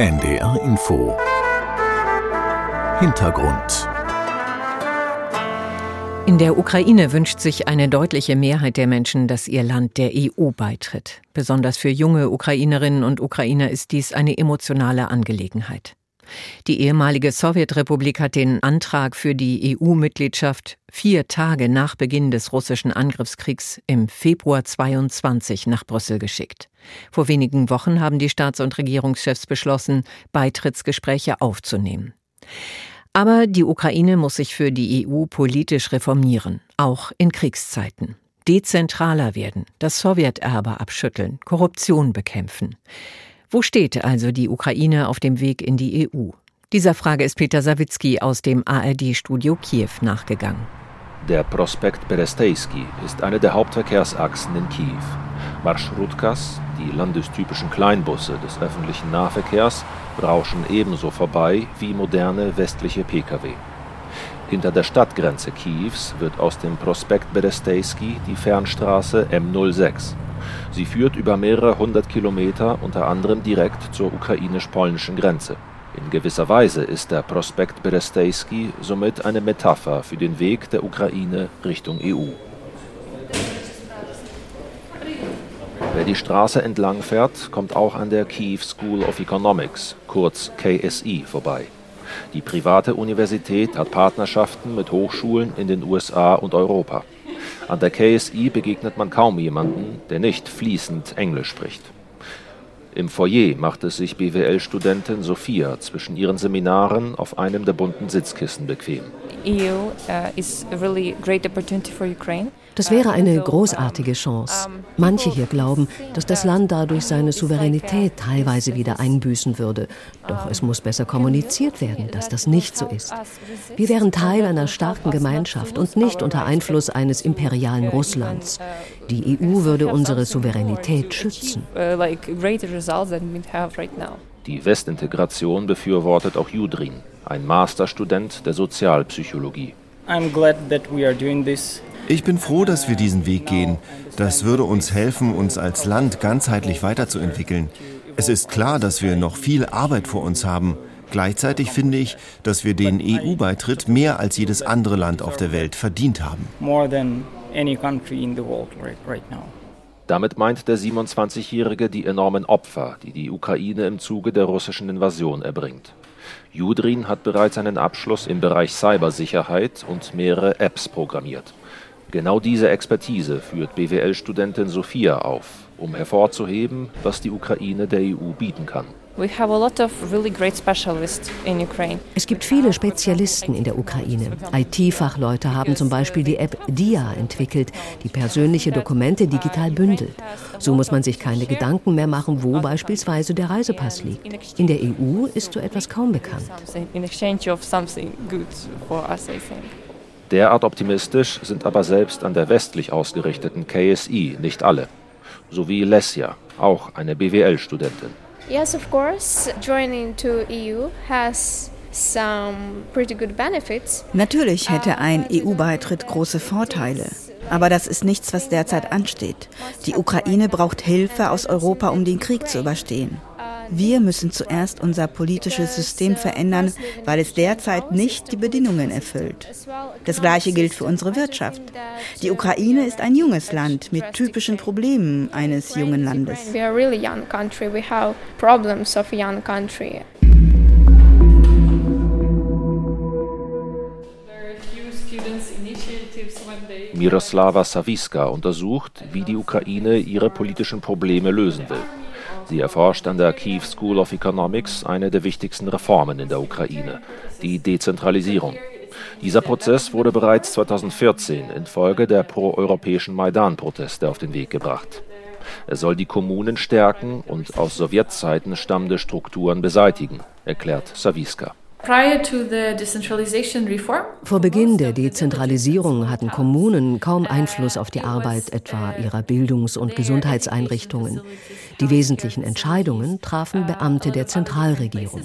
NDR Info Hintergrund in der Ukraine wünscht sich eine deutliche Mehrheit der Menschen, dass ihr Land der EU beitritt. Besonders für junge Ukrainerinnen und Ukrainer ist dies eine emotionale Angelegenheit. Die ehemalige Sowjetrepublik hat den Antrag für die EU-Mitgliedschaft vier Tage nach Beginn des russischen Angriffskriegs im Februar 22 nach Brüssel geschickt. Vor wenigen Wochen haben die Staats- und Regierungschefs beschlossen, Beitrittsgespräche aufzunehmen. Aber die Ukraine muss sich für die EU politisch reformieren, auch in Kriegszeiten. Dezentraler werden, das Sowjeterbe abschütteln, Korruption bekämpfen. Wo steht also die Ukraine auf dem Weg in die EU? Dieser Frage ist Peter Sawicki aus dem ARD-Studio Kiew nachgegangen. Der Prospekt Berestejski ist eine der Hauptverkehrsachsen in Kiew. Marschrutkas, die landestypischen Kleinbusse des öffentlichen Nahverkehrs, rauschen ebenso vorbei wie moderne westliche Pkw. Hinter der Stadtgrenze Kiews wird aus dem Prospekt Berestejski die Fernstraße M06. Sie führt über mehrere hundert Kilometer unter anderem direkt zur ukrainisch-polnischen Grenze. In gewisser Weise ist der Prospekt Berestejski somit eine Metapher für den Weg der Ukraine Richtung EU. Wer die Straße entlang fährt, kommt auch an der Kiew School of Economics, kurz KSI, vorbei. Die private Universität hat Partnerschaften mit Hochschulen in den USA und Europa. An der KSI begegnet man kaum jemanden, der nicht fließend Englisch spricht. Im Foyer macht es sich BWL-Studentin Sophia zwischen ihren Seminaren auf einem der bunten Sitzkissen bequem. EU uh. Das wäre eine großartige Chance. Manche hier glauben, dass das Land dadurch seine Souveränität teilweise wieder einbüßen würde. Doch es muss besser kommuniziert werden, dass das nicht so ist. Wir wären Teil einer starken Gemeinschaft und nicht unter Einfluss eines imperialen Russlands. Die EU würde unsere Souveränität schützen. Die Westintegration befürwortet auch Judrin, ein Masterstudent der Sozialpsychologie. Ich bin froh, dass wir diesen Weg gehen. Das würde uns helfen, uns als Land ganzheitlich weiterzuentwickeln. Es ist klar, dass wir noch viel Arbeit vor uns haben. Gleichzeitig finde ich, dass wir den EU-Beitritt mehr als jedes andere Land auf der Welt verdient haben. Damit meint der 27-Jährige die enormen Opfer, die die Ukraine im Zuge der russischen Invasion erbringt. Judrin hat bereits einen Abschluss im Bereich Cybersicherheit und mehrere Apps programmiert. Genau diese Expertise führt BWL-Studentin Sophia auf, um hervorzuheben, was die Ukraine der EU bieten kann. Es gibt viele Spezialisten in der Ukraine. IT-Fachleute haben zum Beispiel die App DIA entwickelt, die persönliche Dokumente digital bündelt. So muss man sich keine Gedanken mehr machen, wo beispielsweise der Reisepass liegt. In der EU ist so etwas kaum bekannt. Derart optimistisch sind aber selbst an der westlich ausgerichteten KSI nicht alle. So wie Lesja, auch eine BWL-Studentin. Yes, of course. Joining to EU has Natürlich hätte ein EU-Beitritt große Vorteile. Aber das ist nichts, was derzeit ansteht. Die Ukraine braucht Hilfe aus Europa, um den Krieg zu überstehen. Wir müssen zuerst unser politisches System verändern, weil es derzeit nicht die Bedingungen erfüllt. Das Gleiche gilt für unsere Wirtschaft. Die Ukraine ist ein junges Land mit typischen Problemen eines jungen Landes. Miroslava Saviska untersucht, wie die Ukraine ihre politischen Probleme lösen will. Sie erforscht an der Kiew School of Economics eine der wichtigsten Reformen in der Ukraine, die Dezentralisierung. Dieser Prozess wurde bereits 2014 infolge der proeuropäischen Maidan-Proteste auf den Weg gebracht. Er soll die Kommunen stärken und aus Sowjetzeiten stammende Strukturen beseitigen, erklärt Saviska. Vor Beginn der Dezentralisierung hatten Kommunen kaum Einfluss auf die Arbeit etwa ihrer Bildungs- und Gesundheitseinrichtungen. Die wesentlichen Entscheidungen trafen Beamte der Zentralregierung.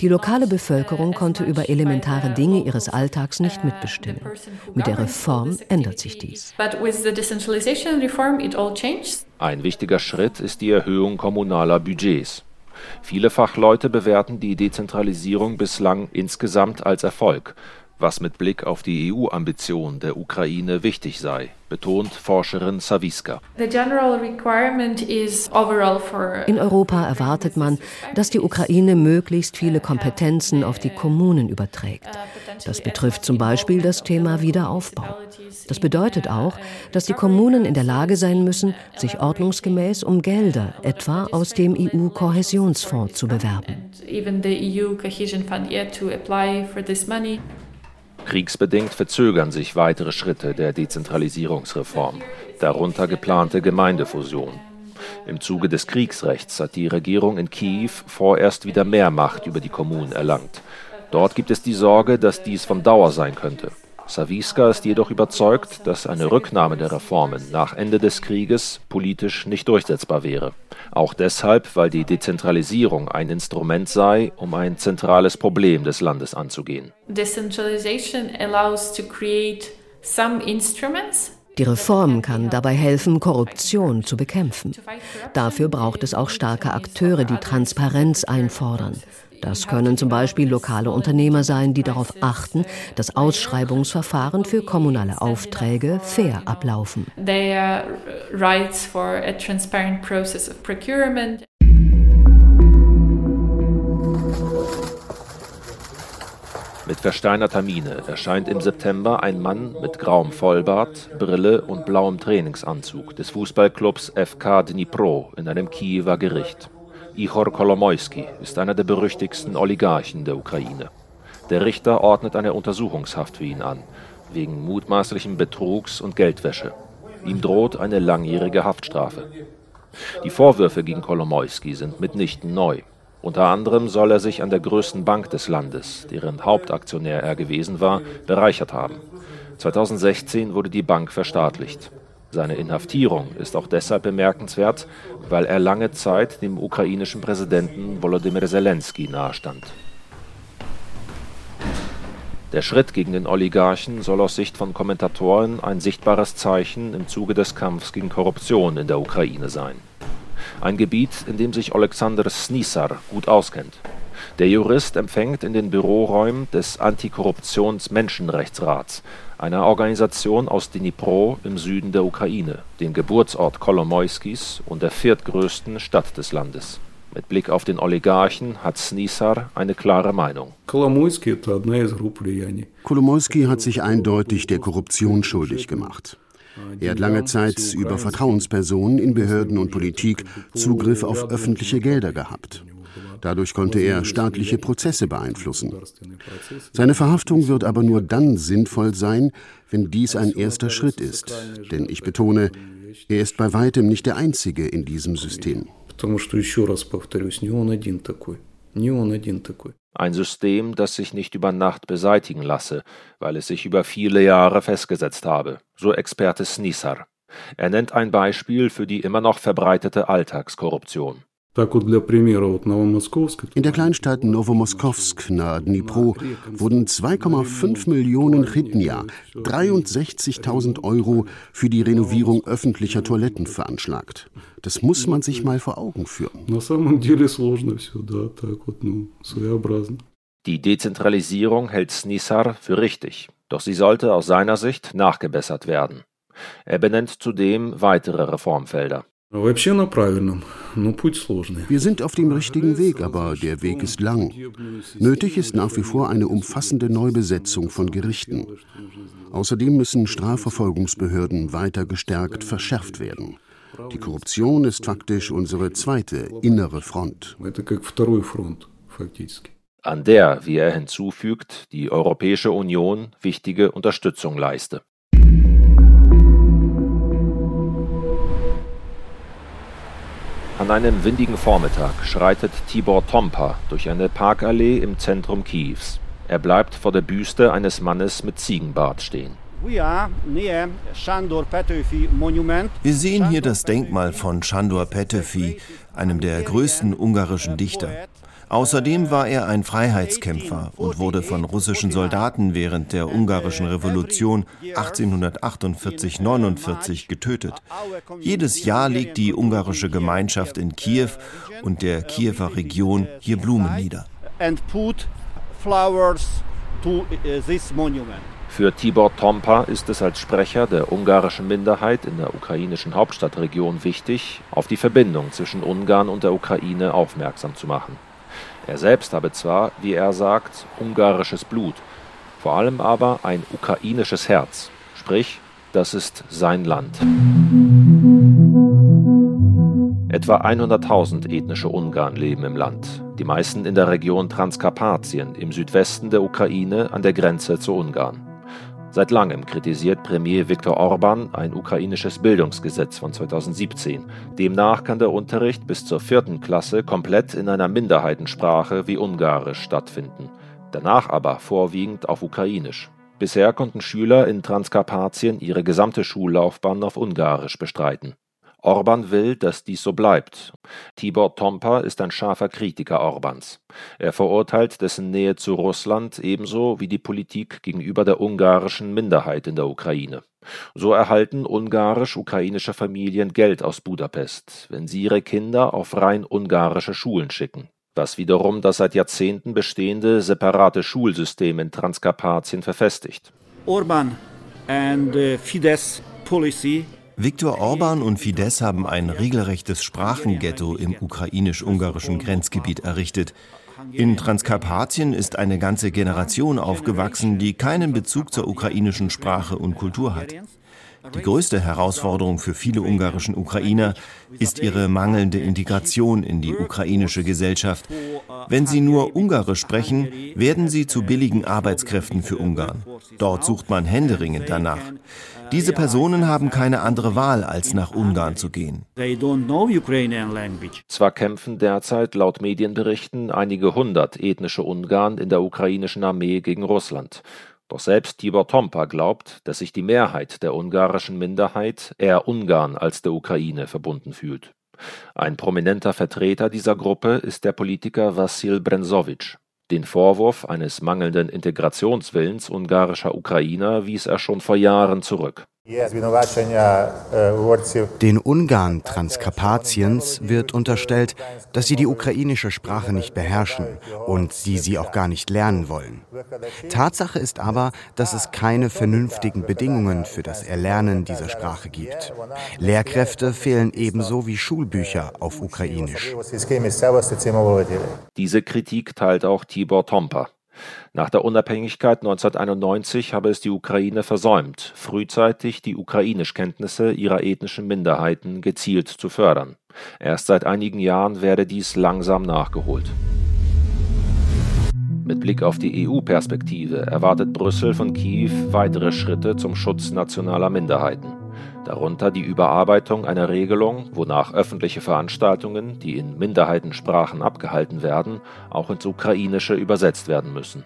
Die lokale Bevölkerung konnte über elementare Dinge ihres Alltags nicht mitbestimmen. Mit der Reform ändert sich dies. Ein wichtiger Schritt ist die Erhöhung kommunaler Budgets. Viele Fachleute bewerten die Dezentralisierung bislang insgesamt als Erfolg was mit Blick auf die EU-Ambition der Ukraine wichtig sei, betont Forscherin Saviska. In Europa erwartet man, dass die Ukraine möglichst viele Kompetenzen auf die Kommunen überträgt. Das betrifft zum Beispiel das Thema Wiederaufbau. Das bedeutet auch, dass die Kommunen in der Lage sein müssen, sich ordnungsgemäß um Gelder, etwa aus dem EU-Kohäsionsfonds, zu bewerben. Kriegsbedingt verzögern sich weitere Schritte der Dezentralisierungsreform, darunter geplante Gemeindefusion. Im Zuge des Kriegsrechts hat die Regierung in Kiew vorerst wieder mehr Macht über die Kommunen erlangt. Dort gibt es die Sorge, dass dies von Dauer sein könnte. Saviska ist jedoch überzeugt, dass eine Rücknahme der Reformen nach Ende des Krieges politisch nicht durchsetzbar wäre. Auch deshalb, weil die Dezentralisierung ein Instrument sei, um ein zentrales Problem des Landes anzugehen. Die Reform kann dabei helfen, Korruption zu bekämpfen. Dafür braucht es auch starke Akteure, die Transparenz einfordern. Das können zum Beispiel lokale Unternehmer sein, die darauf achten, dass Ausschreibungsverfahren für kommunale Aufträge fair ablaufen. Mit versteinerter Miene erscheint im September ein Mann mit grauem Vollbart, Brille und blauem Trainingsanzug des Fußballclubs FK Dnipro in einem Kiewer Gericht. Ihor Kolomoisky ist einer der berüchtigsten Oligarchen der Ukraine. Der Richter ordnet eine Untersuchungshaft für ihn an, wegen mutmaßlichen Betrugs und Geldwäsche. Ihm droht eine langjährige Haftstrafe. Die Vorwürfe gegen Kolomoisky sind mitnichten neu. Unter anderem soll er sich an der größten Bank des Landes, deren Hauptaktionär er gewesen war, bereichert haben. 2016 wurde die Bank verstaatlicht. Seine Inhaftierung ist auch deshalb bemerkenswert, weil er lange Zeit dem ukrainischen Präsidenten Volodymyr Zelensky nahestand. Der Schritt gegen den Oligarchen soll aus Sicht von Kommentatoren ein sichtbares Zeichen im Zuge des Kampfs gegen Korruption in der Ukraine sein. Ein Gebiet, in dem sich Alexander Snisar gut auskennt. Der Jurist empfängt in den Büroräumen des Antikorruptions-Menschenrechtsrats, einer Organisation aus Dnipro im Süden der Ukraine, dem Geburtsort Kolomoiskis und der viertgrößten Stadt des Landes. Mit Blick auf den Oligarchen hat Snisar eine klare Meinung. Kolomoisky hat sich eindeutig der Korruption schuldig gemacht. Er hat lange Zeit über Vertrauenspersonen in Behörden und Politik Zugriff auf öffentliche Gelder gehabt. Dadurch konnte er staatliche Prozesse beeinflussen. Seine Verhaftung wird aber nur dann sinnvoll sein, wenn dies ein erster Schritt ist. Denn ich betone, er ist bei weitem nicht der Einzige in diesem System. Ein System, das sich nicht über Nacht beseitigen lasse, weil es sich über viele Jahre festgesetzt habe, so Experte Snisar. Er nennt ein Beispiel für die immer noch verbreitete Alltagskorruption. In der Kleinstadt Novomoskowsk nahe Dnipro wurden 2,5 Millionen Hrytnia, 63.000 Euro, für die Renovierung öffentlicher Toiletten veranschlagt. Das muss man sich mal vor Augen führen. Die Dezentralisierung hält Snissar für richtig, doch sie sollte aus seiner Sicht nachgebessert werden. Er benennt zudem weitere Reformfelder. Wir sind auf dem richtigen Weg, aber der Weg ist lang. Nötig ist nach wie vor eine umfassende Neubesetzung von Gerichten. Außerdem müssen Strafverfolgungsbehörden weiter gestärkt verschärft werden. Die Korruption ist faktisch unsere zweite innere Front. An der, wie er hinzufügt, die Europäische Union wichtige Unterstützung leiste. An einem windigen Vormittag schreitet Tibor Tompa durch eine Parkallee im Zentrum Kiews. Er bleibt vor der Büste eines Mannes mit Ziegenbart stehen. Wir sehen hier das Denkmal von Sándor Petőfi, einem der größten ungarischen Dichter. Außerdem war er ein Freiheitskämpfer und wurde von russischen Soldaten während der ungarischen Revolution 1848-49 getötet. Jedes Jahr legt die ungarische Gemeinschaft in Kiew und der Kiewer Region hier Blumen nieder. Für Tibor Tompa ist es als Sprecher der ungarischen Minderheit in der ukrainischen Hauptstadtregion wichtig, auf die Verbindung zwischen Ungarn und der Ukraine aufmerksam zu machen. Er selbst habe zwar, wie er sagt, ungarisches Blut, vor allem aber ein ukrainisches Herz, sprich, das ist sein Land. Etwa 100.000 ethnische Ungarn leben im Land, die meisten in der Region Transkarpatien im Südwesten der Ukraine an der Grenze zu Ungarn. Seit langem kritisiert Premier Viktor Orban ein ukrainisches Bildungsgesetz von 2017. Demnach kann der Unterricht bis zur vierten Klasse komplett in einer Minderheitensprache wie Ungarisch stattfinden, danach aber vorwiegend auf Ukrainisch. Bisher konnten Schüler in Transkarpatien ihre gesamte Schullaufbahn auf Ungarisch bestreiten. Orban will, dass dies so bleibt. Tibor Tompa ist ein scharfer Kritiker Orbans. Er verurteilt dessen Nähe zu Russland ebenso wie die Politik gegenüber der ungarischen Minderheit in der Ukraine. So erhalten ungarisch-ukrainische Familien Geld aus Budapest, wenn sie ihre Kinder auf rein ungarische Schulen schicken, was wiederum das seit Jahrzehnten bestehende separate Schulsystem in Transkarpatien verfestigt. Orban and uh, Fidesz policy Viktor Orban und Fidesz haben ein regelrechtes Sprachenghetto im ukrainisch-ungarischen Grenzgebiet errichtet. In Transkarpatien ist eine ganze Generation aufgewachsen, die keinen Bezug zur ukrainischen Sprache und Kultur hat. Die größte Herausforderung für viele ungarischen Ukrainer ist ihre mangelnde Integration in die ukrainische Gesellschaft. Wenn sie nur Ungarisch sprechen, werden sie zu billigen Arbeitskräften für Ungarn. Dort sucht man händeringend danach. Diese Personen haben keine andere Wahl, als nach Ungarn zu gehen. Zwar kämpfen derzeit laut Medienberichten einige hundert ethnische Ungarn in der ukrainischen Armee gegen Russland. Doch selbst Tibor Tompa glaubt, dass sich die Mehrheit der ungarischen Minderheit eher Ungarn als der Ukraine verbunden fühlt. Ein prominenter Vertreter dieser Gruppe ist der Politiker Wassil Brenzowitsch. Den Vorwurf eines mangelnden Integrationswillens ungarischer Ukrainer wies er schon vor Jahren zurück den Ungarn Transkarpatiens wird unterstellt, dass sie die ukrainische Sprache nicht beherrschen und sie sie auch gar nicht lernen wollen. Tatsache ist aber, dass es keine vernünftigen Bedingungen für das Erlernen dieser Sprache gibt. Lehrkräfte fehlen ebenso wie Schulbücher auf Ukrainisch. Diese Kritik teilt auch Tibor Tompa. Nach der Unabhängigkeit 1991 habe es die Ukraine versäumt, frühzeitig die Ukrainischkenntnisse ihrer ethnischen Minderheiten gezielt zu fördern. Erst seit einigen Jahren werde dies langsam nachgeholt. Mit Blick auf die EU-Perspektive erwartet Brüssel von Kiew weitere Schritte zum Schutz nationaler Minderheiten darunter die Überarbeitung einer Regelung, wonach öffentliche Veranstaltungen, die in Minderheitensprachen abgehalten werden, auch ins Ukrainische übersetzt werden müssen.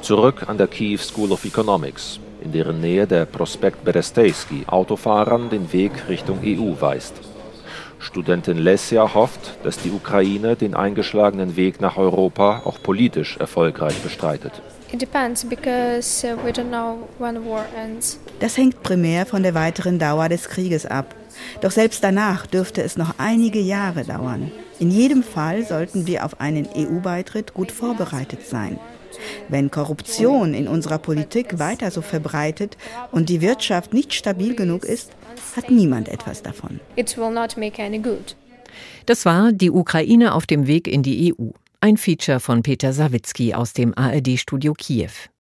Zurück an der Kiew School of Economics, in deren Nähe der Prospekt Berestejski Autofahrern den Weg Richtung EU weist. Studentin Lesja hofft, dass die Ukraine den eingeschlagenen Weg nach Europa auch politisch erfolgreich bestreitet. Uh, das hängt primär von der weiteren Dauer des Krieges ab. Doch selbst danach dürfte es noch einige Jahre dauern. In jedem Fall sollten wir auf einen EU-Beitritt gut vorbereitet sein. Wenn Korruption in unserer Politik weiter so verbreitet und die Wirtschaft nicht stabil genug ist, hat niemand etwas davon. Das war die Ukraine auf dem Weg in die EU. Ein Feature von Peter Sawicki aus dem ARD-Studio Kiew.